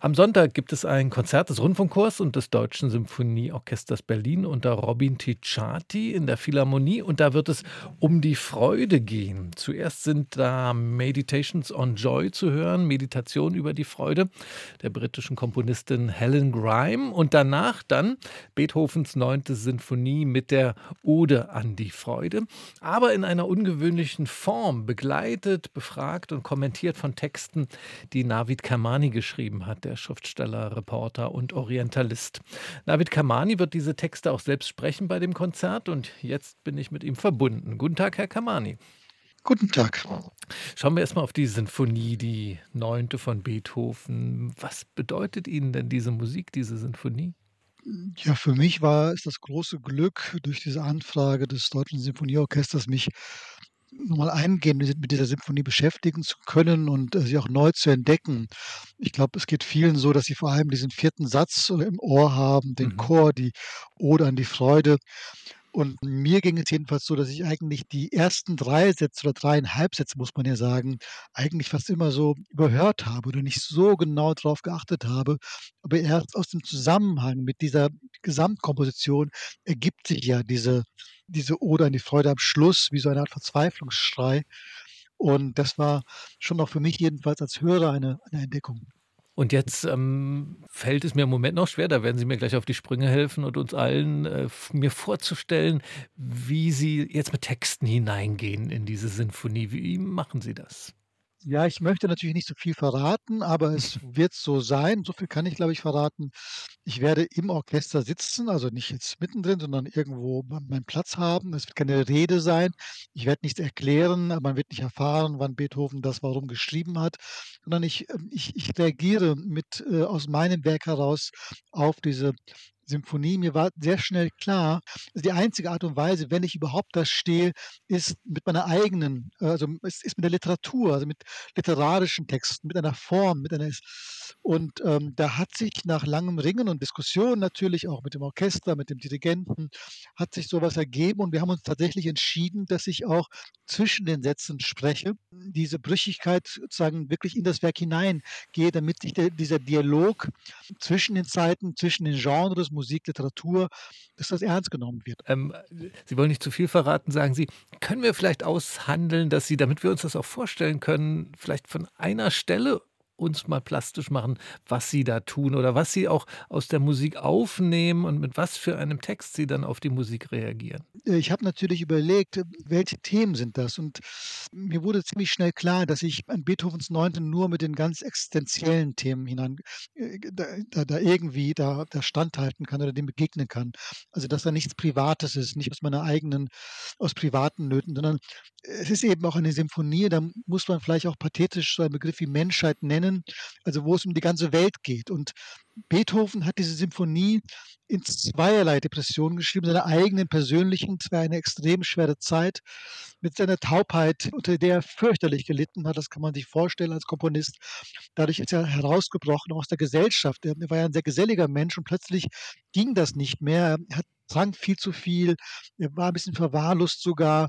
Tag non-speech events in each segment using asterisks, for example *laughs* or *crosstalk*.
Am Sonntag gibt es ein Konzert des Rundfunkchors und des Deutschen Symphonieorchesters Berlin unter Robin Ticciati in der Philharmonie. Und da wird es um die Freude gehen. Zuerst sind da Meditations on Joy zu hören, Meditation über die Freude der britischen Komponistin Helen Grime. Und danach dann Beethovens neunte Sinfonie mit der Ode an die Freude, aber in einer ungewöhnlichen Form, begleitet, befragt und kommentiert von Texten, die Navid Kermani geschrieben hat der Schriftsteller, Reporter und Orientalist. David Kamani wird diese Texte auch selbst sprechen bei dem Konzert und jetzt bin ich mit ihm verbunden. Guten Tag, Herr Kamani. Guten Tag. Schauen wir erstmal auf die Sinfonie, die neunte von Beethoven. Was bedeutet Ihnen denn diese Musik, diese Sinfonie? Ja, für mich war es das große Glück, durch diese Anfrage des Deutschen Sinfonieorchesters mich nochmal eingehend mit dieser Symphonie beschäftigen zu können und äh, sie auch neu zu entdecken. Ich glaube, es geht vielen so, dass sie vor allem diesen vierten Satz äh, im Ohr haben, den Mhm. Chor, die Ode an die Freude. Und mir ging es jedenfalls so, dass ich eigentlich die ersten drei Sätze oder dreieinhalb Sätze, muss man ja sagen, eigentlich fast immer so überhört habe oder nicht so genau drauf geachtet habe. Aber erst aus dem Zusammenhang mit dieser Gesamtkomposition ergibt sich ja diese diese Ode an die Freude am Schluss, wie so eine Art Verzweiflungsschrei. Und das war schon auch für mich jedenfalls als Hörer eine, eine Entdeckung. Und jetzt ähm, fällt es mir im Moment noch schwer, da werden Sie mir gleich auf die Sprünge helfen und uns allen äh, mir vorzustellen, wie Sie jetzt mit Texten hineingehen in diese Sinfonie. Wie machen Sie das? Ja, ich möchte natürlich nicht so viel verraten, aber es *laughs* wird so sein. So viel kann ich, glaube ich, verraten. Ich werde im Orchester sitzen, also nicht jetzt mittendrin, sondern irgendwo me meinen Platz haben. Es wird keine Rede sein. Ich werde nichts erklären, man wird nicht erfahren, wann Beethoven das warum geschrieben hat, sondern ich ähm, ich ich reagiere mit äh, aus meinem Werk heraus auf diese Symphonie. Mir war sehr schnell klar, also die einzige Art und Weise, wenn ich überhaupt das stehe, ist mit meiner eigenen, also es ist mit der Literatur, also mit literarischen Texten, mit einer Form, mit einer und ähm, da hat sich nach langem Ringen und Diskussion natürlich auch mit dem Orchester, mit dem Dirigenten, hat sich sowas ergeben und wir haben uns tatsächlich entschieden, dass ich auch zwischen den Sätzen spreche, diese Brüchigkeit sozusagen wirklich in das Werk hineingehe, damit sich der, dieser Dialog zwischen den Zeiten, zwischen den Genres Musik, Literatur, dass das ernst genommen wird. Ähm, Sie wollen nicht zu viel verraten, sagen Sie. Können wir vielleicht aushandeln, dass Sie, damit wir uns das auch vorstellen können, vielleicht von einer Stelle uns mal plastisch machen, was Sie da tun oder was Sie auch aus der Musik aufnehmen und mit was für einem Text Sie dann auf die Musik reagieren? Äh, ich habe natürlich überlegt, welche Themen sind das? Und mir wurde ziemlich schnell klar, dass ich an Beethovens Neunten nur mit den ganz existenziellen Themen hinein äh, da da da irgendwie da da standhalten kann oder dem begegnen kann. Also, dass da nichts Privates ist, nicht aus meiner eigenen aus privaten Nöten, sondern es ist eben auch eine Symphonie, da muss man vielleicht auch pathetisch so einen Begriff wie Menschheit nennen, also wo es um die ganze Welt geht. Und Beethoven hat diese Symphonie in zweierlei Depressionen geschrieben, seiner eigenen persönlichen, es war eine extrem schwere Zeit, mit seiner Taubheit, unter der er fürchterlich gelitten hat, das kann man sich vorstellen als Komponist. Dadurch ist er herausgebrochen aus der Gesellschaft. Er war ja ein sehr geselliger Mensch und plötzlich ging das nicht mehr. Er hat trank viel zu viel, er war ein bisschen verwahrlost sogar.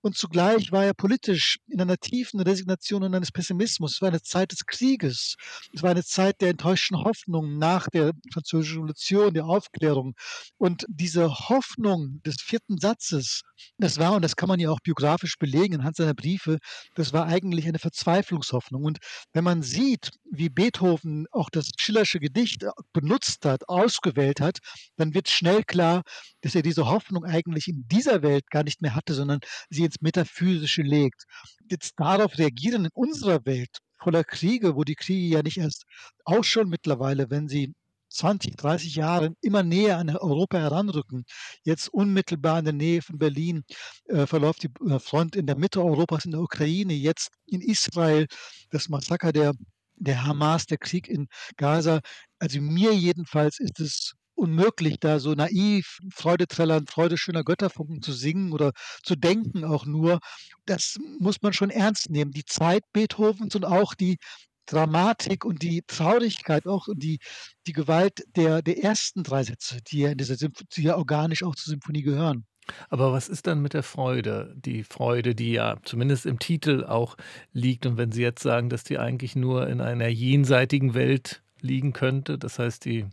Und zugleich war er politisch in einer tiefen Resignation und eines Pessimismus. Es war eine Zeit des Krieges. Es war eine Zeit der enttäuschten Hoffnung nach der Französischen Revolution, der Aufklärung. Und diese Hoffnung des vierten Satzes, das war, und das kann man ja auch biografisch belegen anhand seiner Briefe, das war eigentlich eine Verzweiflungshoffnung. Und wenn man sieht, wie Beethoven auch das Schillersche Gedicht benutzt hat, ausgewählt hat, dann wird schnell klar, dass er diese Hoffnung eigentlich in dieser Welt gar nicht mehr hatte, sondern sie ins Metaphysische legt. Jetzt darauf reagieren in unserer Welt voller Kriege, wo die Kriege ja nicht erst auch schon mittlerweile, wenn sie 20, 30 Jahre immer näher an Europa heranrücken. Jetzt unmittelbar in der Nähe von Berlin äh, verläuft die äh, Front in der Mitte Europas in der Ukraine, jetzt in Israel das Massaker der, der Hamas, der Krieg in Gaza. Also mir jedenfalls ist es unmöglich, da so naiv Freudeträllern, Freude schöner Götterfunken zu singen oder zu denken auch nur. Das muss man schon ernst nehmen. Die Zeit Beethovens und auch die Dramatik und die Traurigkeit auch und die, die Gewalt der, der ersten drei Sätze, die ja in dieser Symphonie, die ja organisch auch zur Symphonie gehören. Aber was ist dann mit der Freude? Die Freude, die ja zumindest im Titel auch liegt. Und wenn Sie jetzt sagen, dass die eigentlich nur in einer jenseitigen Welt liegen könnte. Das heißt, die,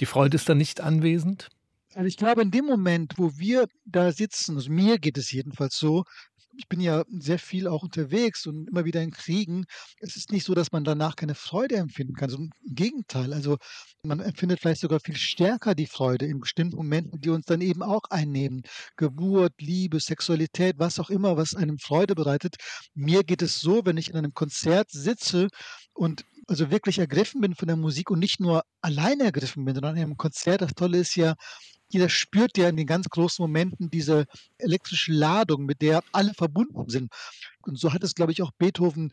die Freude ist dann nicht anwesend? Also ich glaube, in dem Moment, wo wir da sitzen, also mir geht es jedenfalls so, ich bin ja sehr viel auch unterwegs und immer wieder in Kriegen. Es ist nicht so, dass man danach keine Freude empfinden kann. So im Gegenteil. Also man empfindet vielleicht sogar viel stärker die Freude in bestimmten Momenten, die uns dann eben auch einnehmen. Geburt, Liebe, Sexualität, was auch immer, was einem Freude bereitet. Mir geht es so, wenn ich in einem Konzert sitze und also wirklich ergriffen bin von der Musik und nicht nur alleine ergriffen bin, sondern einem Konzert. Das Tolle ist ja, jeder spürt ja in den ganz großen Momenten diese elektrische Ladung, mit der alle verbunden sind. Und so hat es, glaube ich, auch Beethoven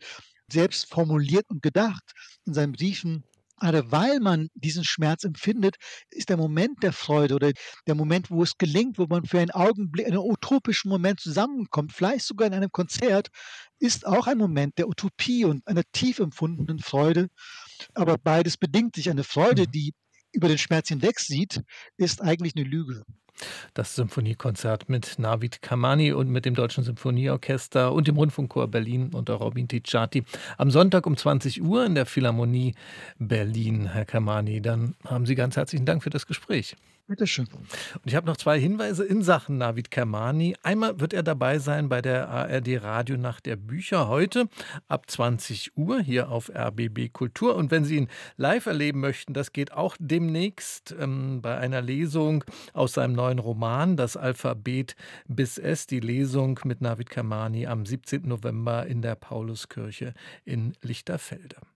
selbst formuliert und gedacht in seinen Briefen. Gerade weil man diesen Schmerz empfindet, ist der Moment der Freude oder der Moment, wo es gelingt, wo man für einen Augenblick, einen utopischen Moment zusammenkommt, vielleicht sogar in einem Konzert, ist auch ein Moment der Utopie und einer tief empfundenen Freude. Aber beides bedingt sich. Eine Freude, Mhm. die über den Schmerz hinweg sieht, ist eigentlich eine Lüge. Das Symphoniekonzert mit Navid Kamani und mit dem Deutschen Symphonieorchester und dem Rundfunkchor Berlin unter Robin Ticciati am Sonntag um 20 Uhr in der Philharmonie Berlin, Herr Kamani. Dann haben Sie ganz herzlichen Dank für das Gespräch. Bitte schön. Und ich habe noch zwei Hinweise in Sachen Navid Kermani. Einmal wird er dabei sein bei der ARD Radionacht der Bücher heute ab 20 Uhr hier auf RBB Kultur. Und wenn Sie ihn live erleben möchten, das geht auch demnächst ähm, bei einer Lesung aus seinem neuen Roman Das Alphabet bis S, die Lesung mit Navid Kermani am 17. November in der Pauluskirche in Lichterfelde.